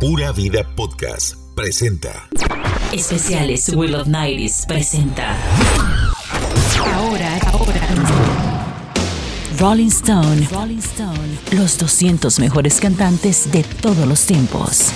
Pura Vida Podcast presenta. Especiales Will of Nights presenta. Ahora, ahora. Rolling Stone. Rolling Stone. Los 200 mejores cantantes de todos los tiempos.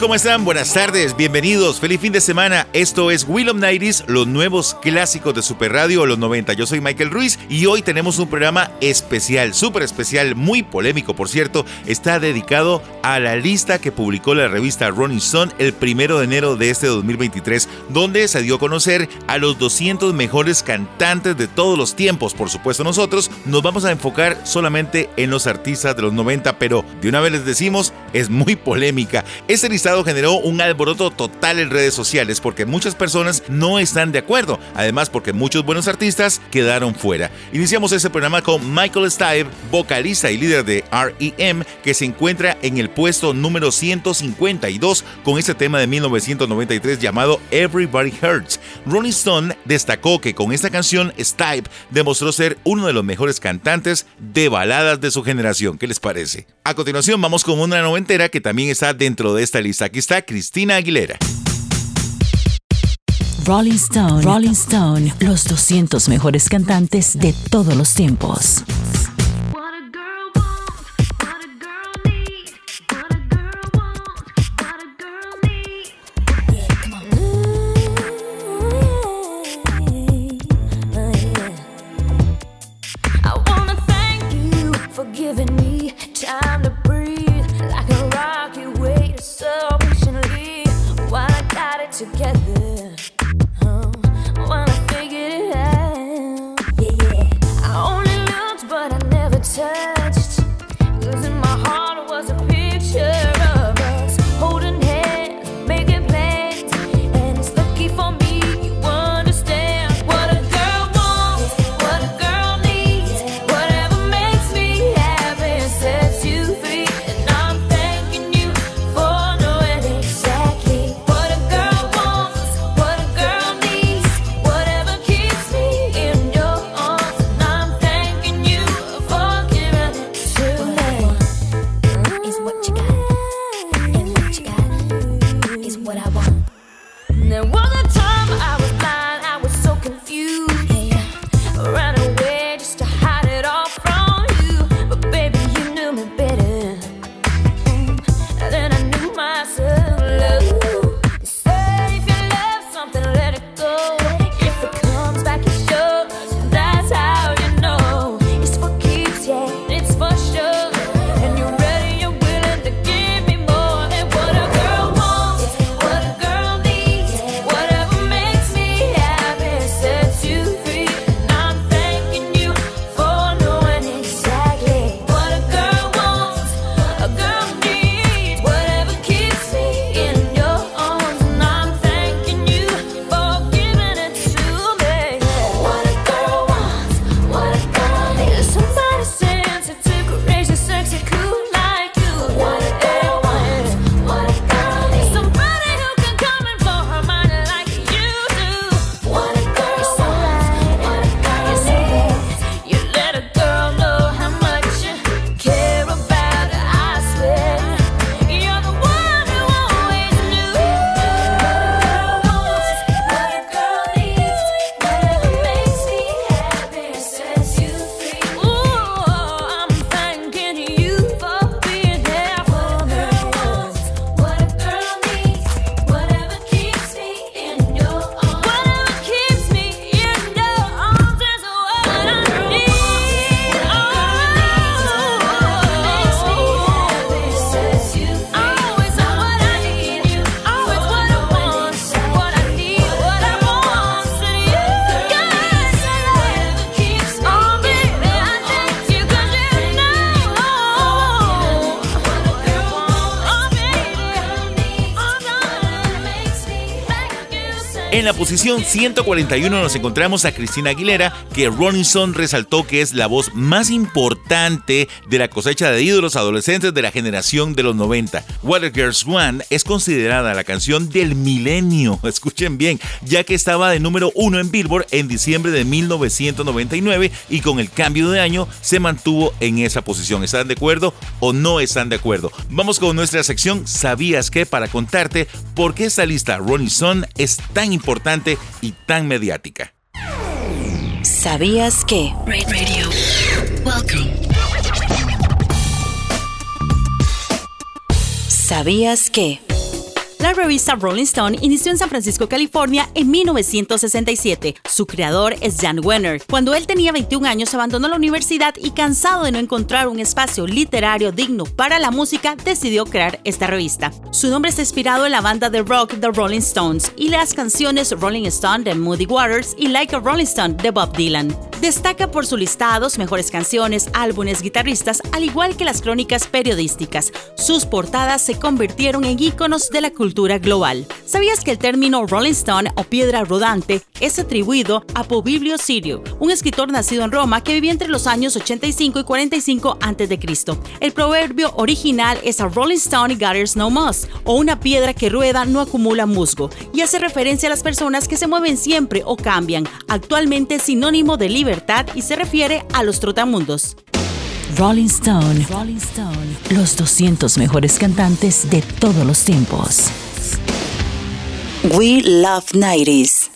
¿Cómo están? Buenas tardes, bienvenidos, feliz fin de semana. Esto es Will of Nighties, los nuevos clásicos de Super Radio los 90. Yo soy Michael Ruiz y hoy tenemos un programa especial, súper especial, muy polémico, por cierto. Está dedicado a la lista que publicó la revista Rolling Stone el primero de enero de este 2023, donde se dio a conocer a los 200 mejores cantantes de todos los tiempos. Por supuesto, nosotros nos vamos a enfocar solamente en los artistas de los 90, pero de una vez les decimos, es muy polémica música. Este listado generó un alboroto total en redes sociales porque muchas personas no están de acuerdo, además porque muchos buenos artistas quedaron fuera. Iniciamos ese programa con Michael Stipe, vocalista y líder de REM, que se encuentra en el puesto número 152 con este tema de 1993 llamado Everybody Hurts. Rolling Stone destacó que con esta canción Stipe demostró ser uno de los mejores cantantes de baladas de su generación. ¿Qué les parece? A continuación vamos con una noventera que también está dentro de esta lista. Aquí está Cristina Aguilera. Rolling Stone, Rolling Stone, los 200 mejores cantantes de todos los tiempos. En in a posición 141 nos encontramos a Cristina Aguilera, que Rolling Stone resaltó que es la voz más importante de la cosecha de ídolos adolescentes de la generación de los 90. Water Girls One es considerada la canción del milenio, escuchen bien, ya que estaba de número uno en Billboard en diciembre de 1999 y con el cambio de año se mantuvo en esa posición. ¿Están de acuerdo o no están de acuerdo? Vamos con nuestra sección ¿Sabías qué? para contarte por qué esta lista Rolling es tan importante y tan mediática. ¿Sabías que? Radio. ¿Sabías que? La revista Rolling Stone inició en San Francisco, California en 1967. Su creador es Jan Wenner. Cuando él tenía 21 años abandonó la universidad y cansado de no encontrar un espacio literario digno para la música, decidió crear esta revista. Su nombre está inspirado en la banda de rock The Rolling Stones y las canciones Rolling Stone de Moody Waters y Like a Rolling Stone de Bob Dylan. Destaca por sus listados, mejores canciones, álbumes, guitarristas, al igual que las crónicas periodísticas. Sus portadas se convirtieron en íconos de la cultura global. ¿Sabías que el término Rolling Stone o piedra rodante es atribuido a Publio Sirio, un escritor nacido en Roma que vivía entre los años 85 y 45 a.C.? El proverbio original es a Rolling Stone gathers no moss, o una piedra que rueda no acumula musgo, y hace referencia a las personas que se mueven siempre o cambian, actualmente sinónimo de libertad y se refiere a los trotamundos. Rolling Stone, Rolling Stone, los 200 mejores cantantes de todos los tiempos. We love 90s.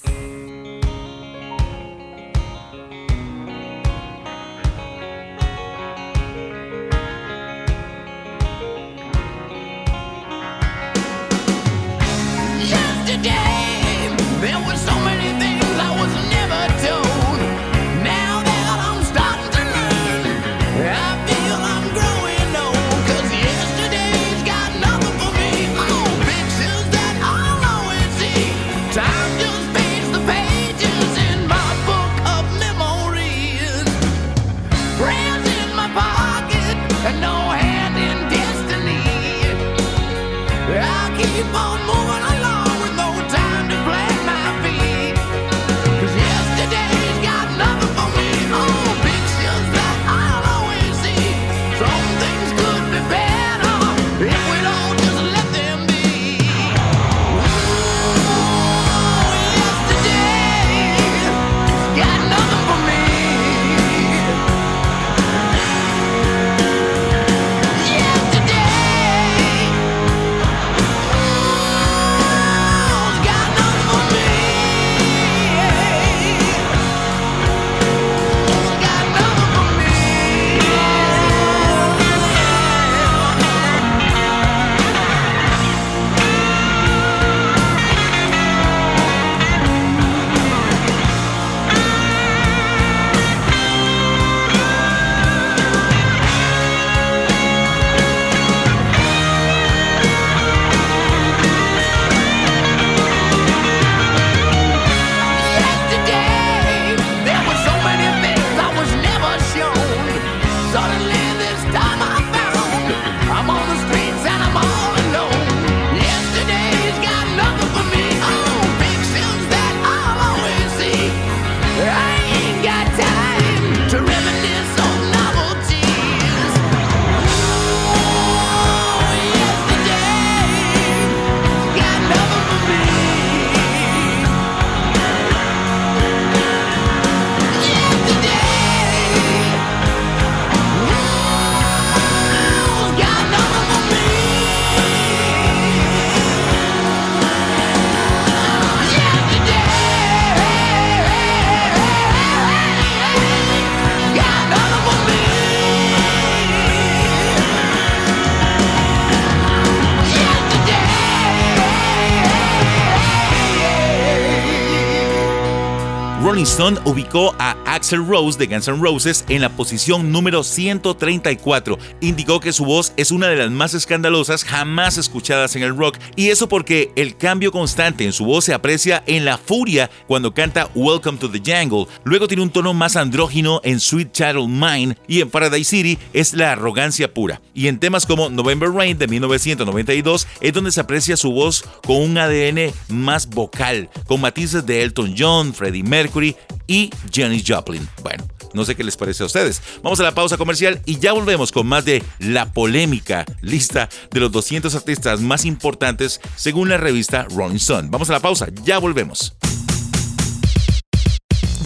Stone ubicó a Axel Rose de Guns N' Roses en la posición número 134. Indicó que su voz es una de las más escandalosas jamás escuchadas en el rock, y eso porque el cambio constante en su voz se aprecia en la furia cuando canta Welcome to the Jungle. Luego tiene un tono más andrógino en Sweet Child Mine y en Paradise City es la arrogancia pura. Y en temas como November Rain de 1992 es donde se aprecia su voz con un ADN más vocal, con matices de Elton John, Freddie Mercury y Janis Joplin. Bueno, no sé qué les parece a ustedes. Vamos a la pausa comercial y ya volvemos con más de la polémica lista de los 200 artistas más importantes según la revista Rolling Stone. Vamos a la pausa, ya volvemos.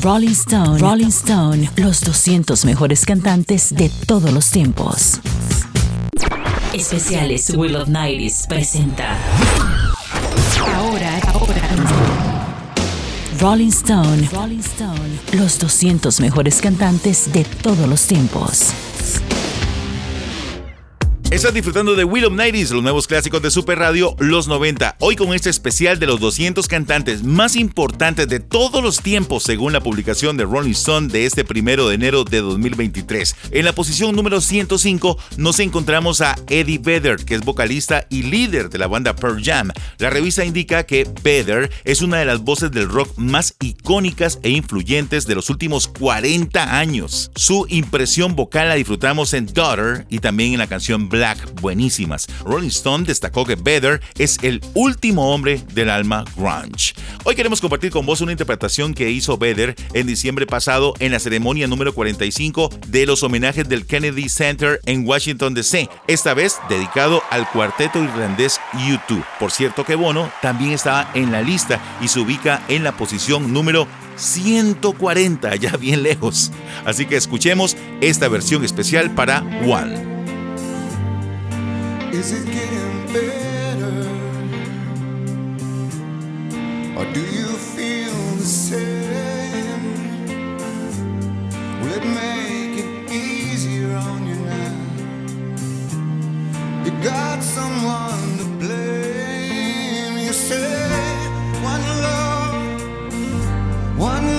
Rolling Stone, Rolling Stone, los 200 mejores cantantes de todos los tiempos. Especiales Will of Nights presenta. Ahora, ahora. Rolling Stone. Rolling Stone. Los 200 mejores cantantes de todos los tiempos. Estás disfrutando de Will of Nighties, los nuevos clásicos de Super Radio, los 90. Hoy con este especial de los 200 cantantes más importantes de todos los tiempos, según la publicación de Rolling Stone de este primero de enero de 2023. En la posición número 105 nos encontramos a Eddie Vedder, que es vocalista y líder de la banda Pearl Jam. La revista indica que Vedder es una de las voces del rock más icónicas e influyentes de los últimos 40 años. Su impresión vocal la disfrutamos en Daughter y también en la canción Black buenísimas. Rolling Stone destacó que Vedder es el último hombre del alma grunge. Hoy queremos compartir con vos una interpretación que hizo Vedder en diciembre pasado en la ceremonia número 45 de los homenajes del Kennedy Center en Washington DC, esta vez dedicado al cuarteto irlandés U2. Por cierto que Bono también estaba en la lista y se ubica en la posición número 140, ya bien lejos. Así que escuchemos esta versión especial para One. Is it getting better? Or do you feel the same? Will it make it easier on you now? You got someone to blame. You say one love, one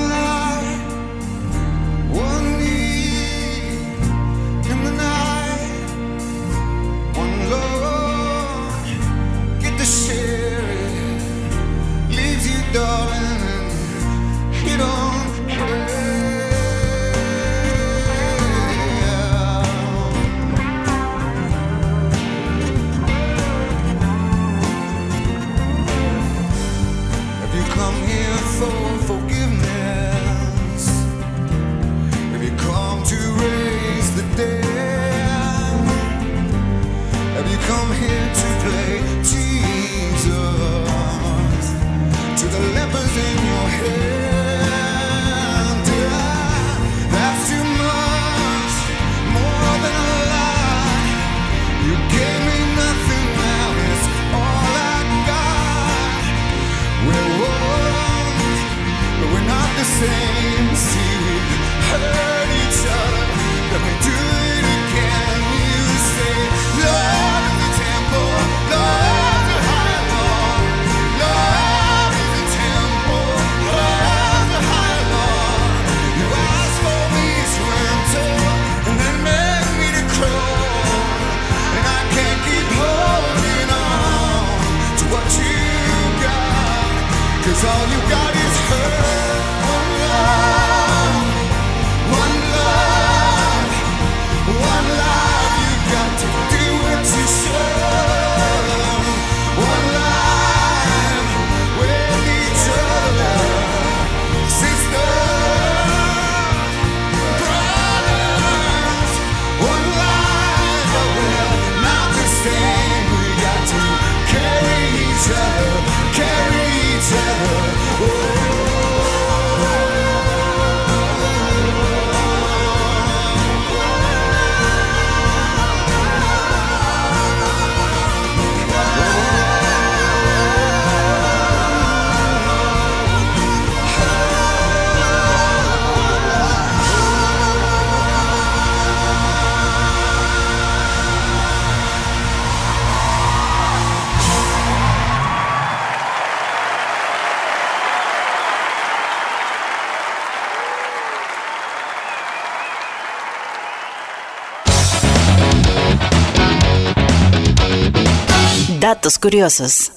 Datos curiosos.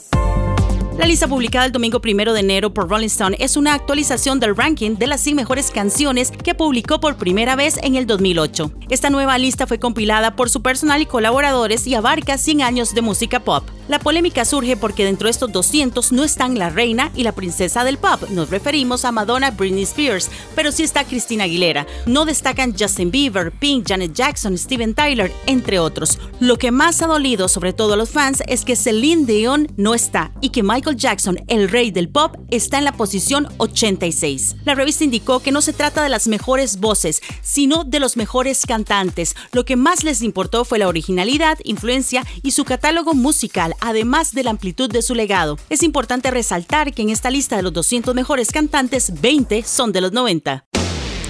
La lista publicada el domingo 1 de enero por Rolling Stone es una actualización del ranking de las 100 mejores canciones que publicó por primera vez en el 2008. Esta nueva lista fue compilada por su personal y colaboradores y abarca 100 años de música pop. La polémica surge porque dentro de estos 200 no están la reina y la princesa del pop, nos referimos a Madonna Britney Spears, pero sí está Christina Aguilera. No destacan Justin Bieber, Pink, Janet Jackson, Steven Tyler, entre otros. Lo que más ha dolido sobre todo a los fans es que Celine Dion no está y que Michael Jackson, el rey del pop, está en la posición 86. La revista indicó que no se trata de las mejores voces, sino de los mejores cantantes. Lo que más les importó fue la originalidad, influencia y su catálogo musical, además de la amplitud de su legado. Es importante resaltar que en esta lista de los 200 mejores cantantes, 20 son de los 90.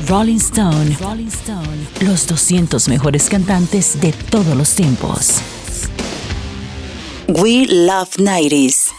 Rolling Stone, Rolling Stone, los 200 mejores cantantes de todos los tiempos. We Love 90s.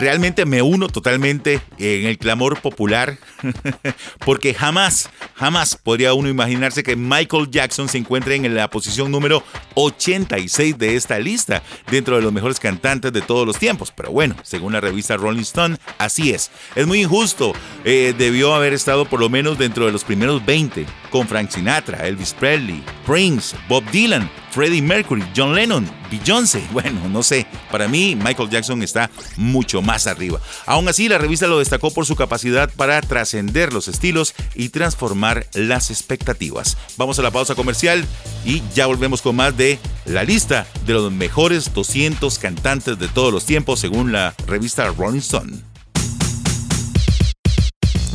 realmente me uno totalmente en el clamor popular, porque jamás, jamás podría uno imaginarse que Michael Jackson se encuentre en la posición número 86 de esta lista, dentro de los mejores cantantes de todos los tiempos. Pero bueno, según la revista Rolling Stone, así es. Es muy injusto, eh, debió haber estado por lo menos dentro de los primeros 20, con Frank Sinatra, Elvis Presley, Prince, Bob Dylan, Freddie Mercury, John Lennon, Beyoncé. Bueno, no sé, para mí Michael Jackson está mucho más arriba. Aún así, la revista lo destacó por su capacidad para trascender los estilos y transformar las expectativas. Vamos a la pausa comercial y ya volvemos con más de la lista de los mejores 200 cantantes de todos los tiempos según la revista Rolling Stone.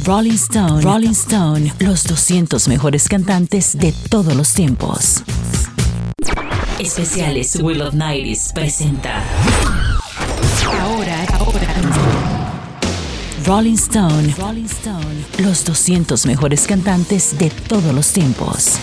Rolling Stone, Rolling Stone, los 200 mejores cantantes de todos los tiempos. Especiales Will of Nights presenta. Ahora, ahora. Rolling Stone, Rolling Stone, los 200 mejores cantantes de todos los tiempos.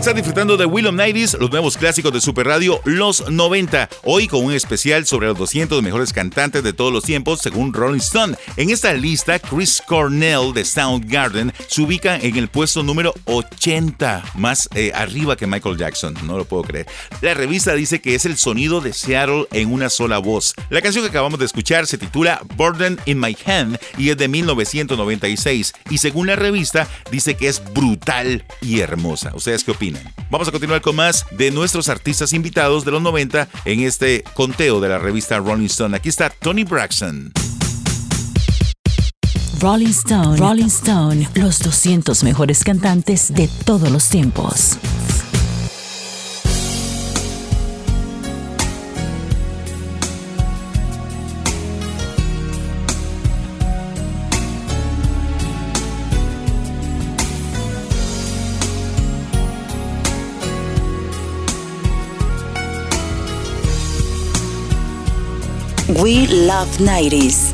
Estás disfrutando de Will of Nighties, los nuevos clásicos de Super Radio, los 90. Hoy con un especial sobre los 200 mejores cantantes de todos los tiempos, según Rolling Stone. En esta lista, Chris Cornell de Soundgarden se ubica en el puesto número 80, más eh, arriba que Michael Jackson. No lo puedo creer. La revista dice que es el sonido de Seattle en una sola voz. La canción que acabamos de escuchar se titula Burden in My Hand y es de 1996. Y según la revista, dice que es brutal y hermosa. ¿Ustedes qué opinan? Vamos a continuar con más de nuestros artistas invitados de los 90 en este conteo de la revista Rolling Stone. Aquí está Tony Braxton. Rolling Stone, Rolling Stone, los 200 mejores cantantes de todos los tiempos. We love 90s.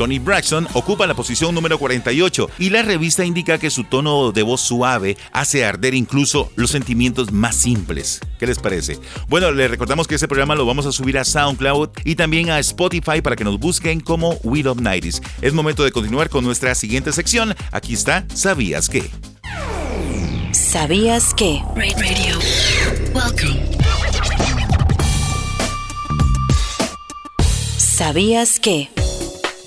Tony Braxton ocupa la posición número 48 y la revista indica que su tono de voz suave hace arder incluso los sentimientos más simples. ¿Qué les parece? Bueno, les recordamos que este programa lo vamos a subir a SoundCloud y también a Spotify para que nos busquen como We Love 90s. Es momento de continuar con nuestra siguiente sección. Aquí está ¿Sabías qué? ¿Sabías qué? Radio. Welcome. ¿Sabías qué?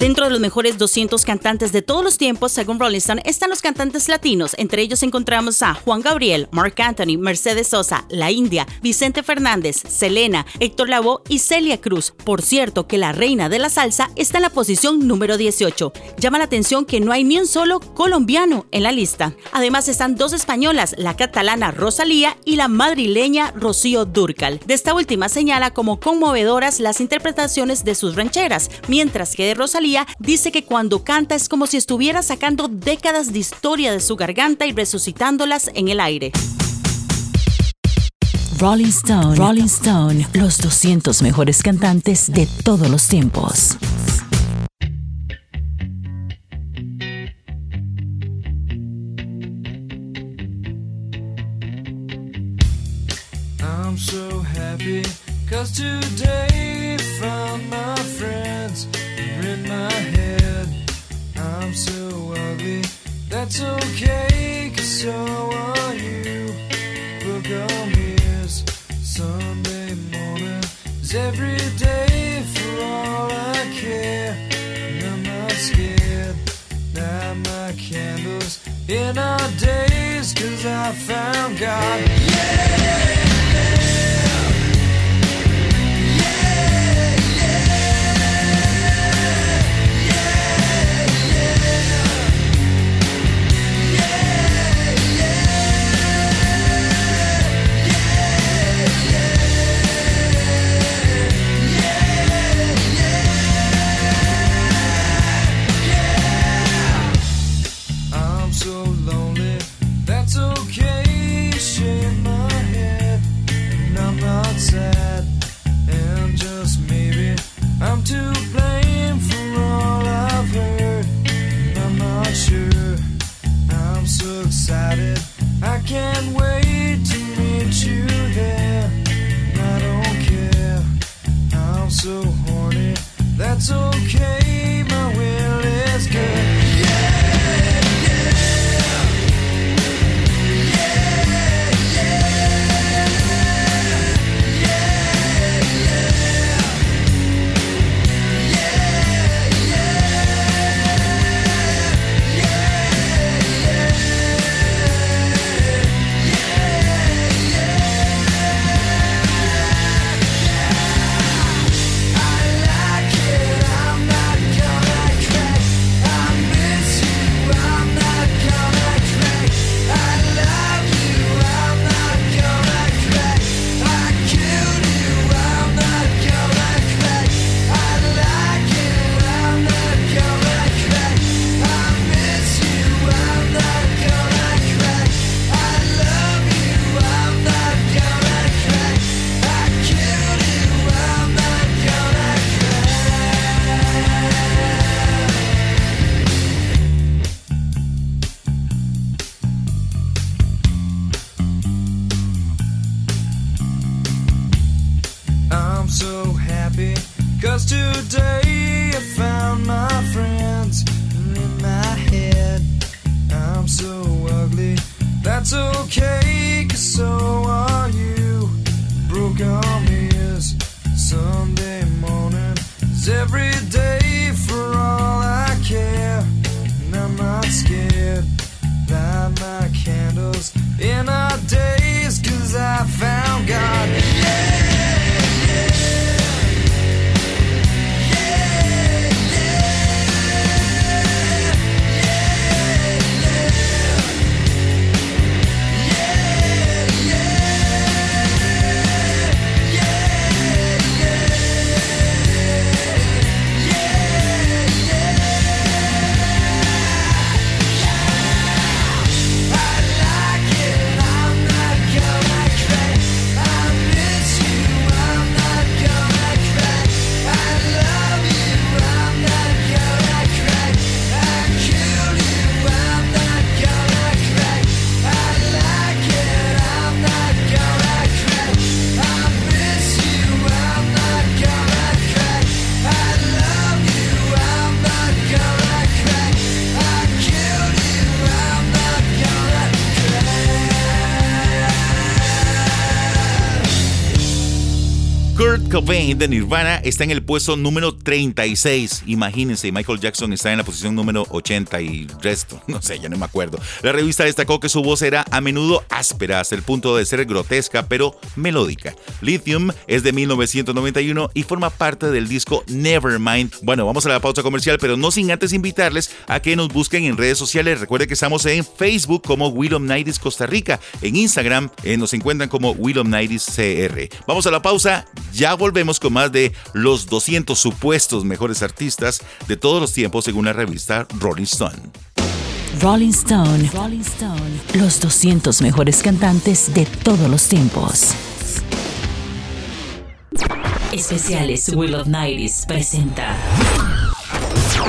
Dentro de los mejores 200 cantantes de todos los tiempos, según Rolling Stone, están los cantantes latinos. Entre ellos encontramos a Juan Gabriel, Mark Anthony, Mercedes Sosa, La India, Vicente Fernández, Selena, Héctor Lavoe y Celia Cruz. Por cierto, que la reina de la salsa está en la posición número 18. Llama la atención que no hay ni un solo colombiano en la lista. Además están dos españolas, la catalana Rosalía y la madrileña Rocío Durcal. De esta última señala como conmovedoras las interpretaciones de sus rancheras, mientras que de Rosalía dice que cuando canta es como si estuviera sacando décadas de historia de su garganta y resucitándolas en el aire. Rolling Stone, Rolling Stone, los 200 mejores cantantes de todos los tiempos. I'm so happy cause today found my friends I'm so ugly, that's okay cause so are you. On ears, Sunday morning is every day for all I care. And I'm not scared, light my candles in our days cause I found God. De Nirvana está en el puesto número 36. Imagínense, Michael Jackson está en la posición número 80 y resto, no sé, ya no me acuerdo. La revista destacó que su voz era a menudo áspera hasta el punto de ser grotesca, pero melódica. Lithium es de 1991 y forma parte del disco Nevermind. Bueno, vamos a la pausa comercial, pero no sin antes invitarles a que nos busquen en redes sociales. Recuerde que estamos en Facebook como Willom Nights Costa Rica. En Instagram eh, nos encuentran como Willom Nights CR. Vamos a la pausa, ya volvemos con más de los 200 supuestos mejores artistas de todos los tiempos según la revista Rolling Stone. Rolling Stone. Rolling Stone. Los 200 mejores cantantes de todos los tiempos. Especiales Will of Nights presenta.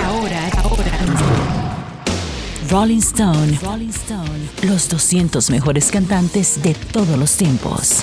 Ahora, ahora. Rolling Stone. Rolling Stone. Los 200 mejores cantantes de todos los tiempos.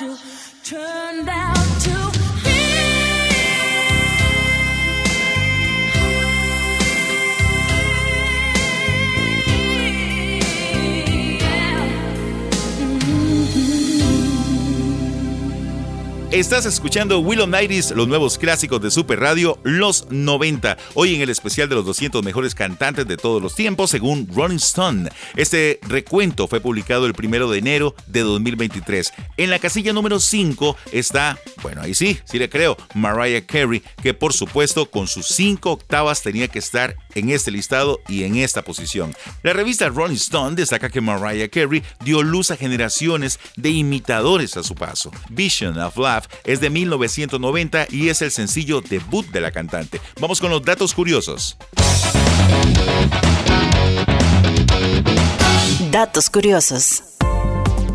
You turned out to Estás escuchando Willow Nighties, los nuevos clásicos de Super Radio, los 90. Hoy en el especial de los 200 mejores cantantes de todos los tiempos, según Rolling Stone. Este recuento fue publicado el primero de enero de 2023. En la casilla número 5 está, bueno, ahí sí, sí le creo, Mariah Carey, que por supuesto con sus 5 octavas tenía que estar en este listado y en esta posición. La revista Rolling Stone destaca que Mariah Carey dio luz a generaciones de imitadores a su paso. Vision of Love es de 1990 y es el sencillo debut de la cantante. Vamos con los datos curiosos. Datos curiosos.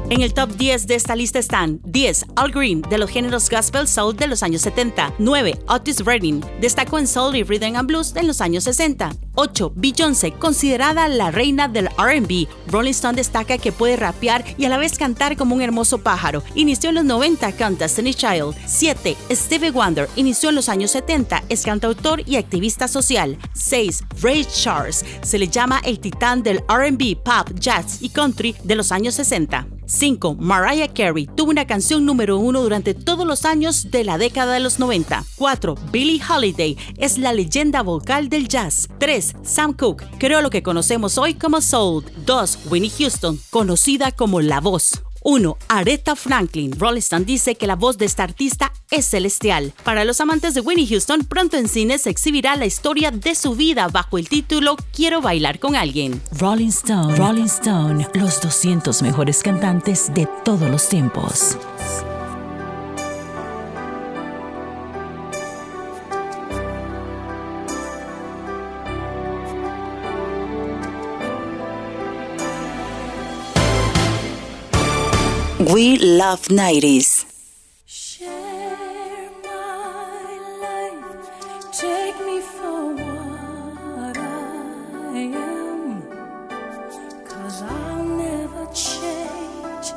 En el top 10 de esta lista están 10. Al Green, de los géneros gospel soul de los años 70. 9. Otis Redding, destacó en soul y rhythm and blues en los años 60. 8. Beyoncé, considerada la reina del R&B. Rolling Stone destaca que puede rapear y a la vez cantar como un hermoso pájaro. Inició en los 90 con Destiny Child. 7. Stevie Wonder, inició en los años 70, es cantautor y activista social. 6. Ray Charles, se le llama el titán del R&B, pop, jazz y country de los años 60. 5. Mariah Carey tuvo una canción número uno durante todos los años de la década de los 90. 4. Billie Holiday es la leyenda vocal del jazz. 3. Sam Cooke creó lo que conocemos hoy como soul. 2. Winnie Houston, conocida como La Voz. 1. Aretha Franklin. Rolling Stone dice que la voz de esta artista es celestial. Para los amantes de Winnie Houston, pronto en cine se exhibirá la historia de su vida bajo el título Quiero bailar con alguien. Rolling Stone, Rolling Stone, los 200 mejores cantantes de todos los tiempos. I'll never change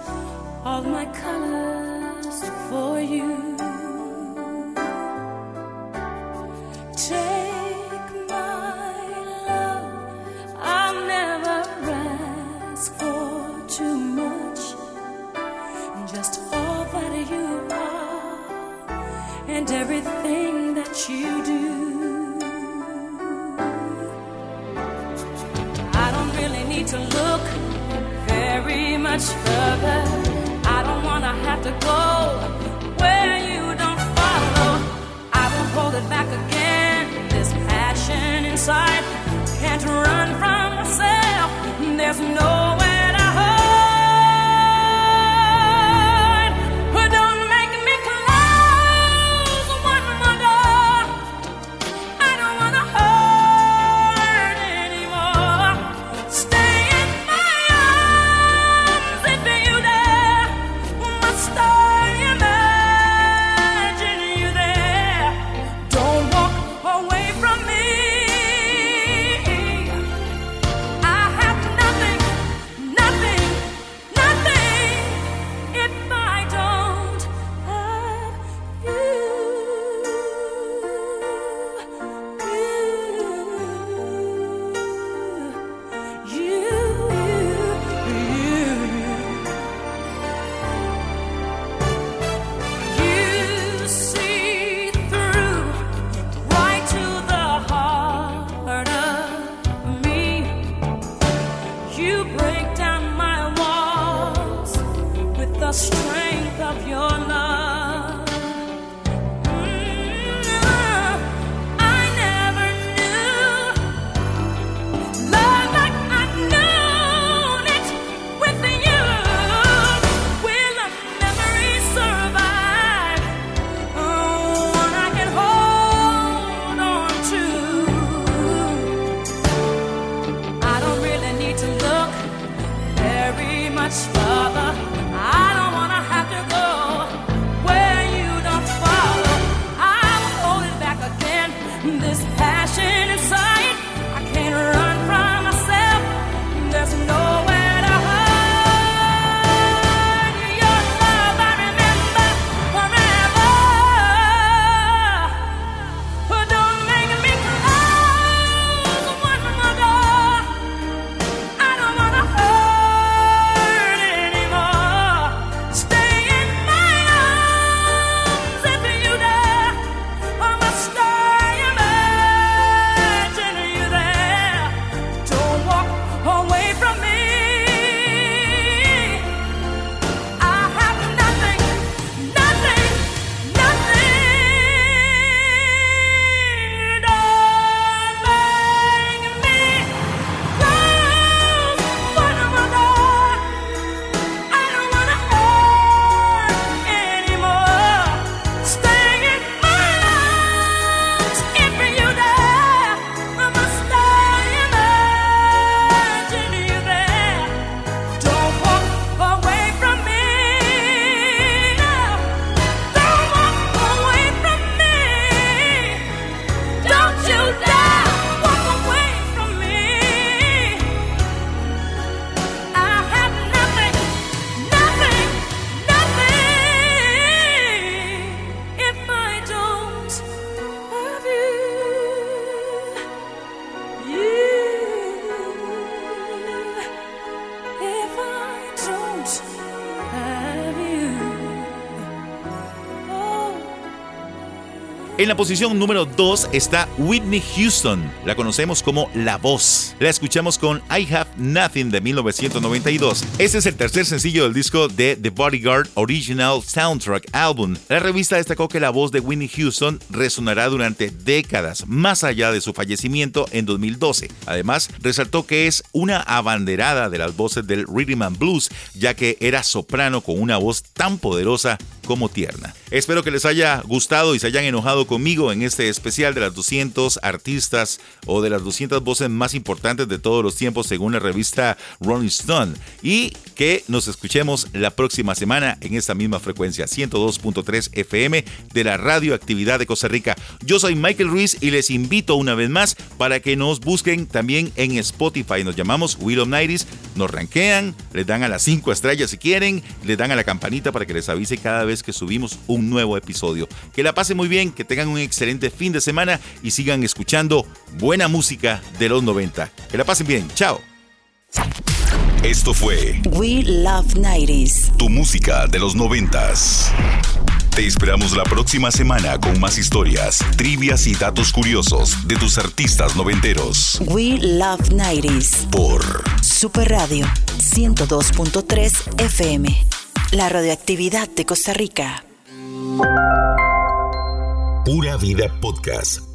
all my colors for you. Everything that you do. I don't really need to look very much further. I don't want to have to go where you don't follow. I won't hold it back again. This passion inside can't run from myself. There's nowhere passion. En la posición número 2 está Whitney Houston. La conocemos como La Voz. La escuchamos con I Have Nothing de 1992. Este es el tercer sencillo del disco de The Bodyguard Original Soundtrack Album. La revista destacó que la voz de Whitney Houston resonará durante décadas, más allá de su fallecimiento en 2012. Además, resaltó que es una abanderada de las voces del rhythm and blues, ya que era soprano con una voz tan poderosa como tierna. Espero que les haya gustado y se hayan enojado conmigo en este especial de las 200 artistas o de las 200 voces más importantes de todos los tiempos según la revista Rolling Stone y que nos escuchemos la próxima semana en esta misma frecuencia 102.3 FM de la radioactividad de Costa Rica. Yo soy Michael Ruiz y les invito una vez más para que nos busquen también en Spotify. Nos llamamos Will of Nighties, nos rankean, les dan a las 5 estrellas si quieren, les dan a la campanita para que les avise cada vez que subimos un nuevo episodio. Que la pasen muy bien, que tengan un excelente fin de semana y sigan escuchando buena música de los 90. Que la pasen bien, chao. Esto fue We Love 90s. tu música de los noventas. Te esperamos la próxima semana con más historias, trivias y datos curiosos de tus artistas noventeros. We Love 90s. Por Super Radio 102.3 FM. La radioactividad de Costa Rica. Pura Vida Podcast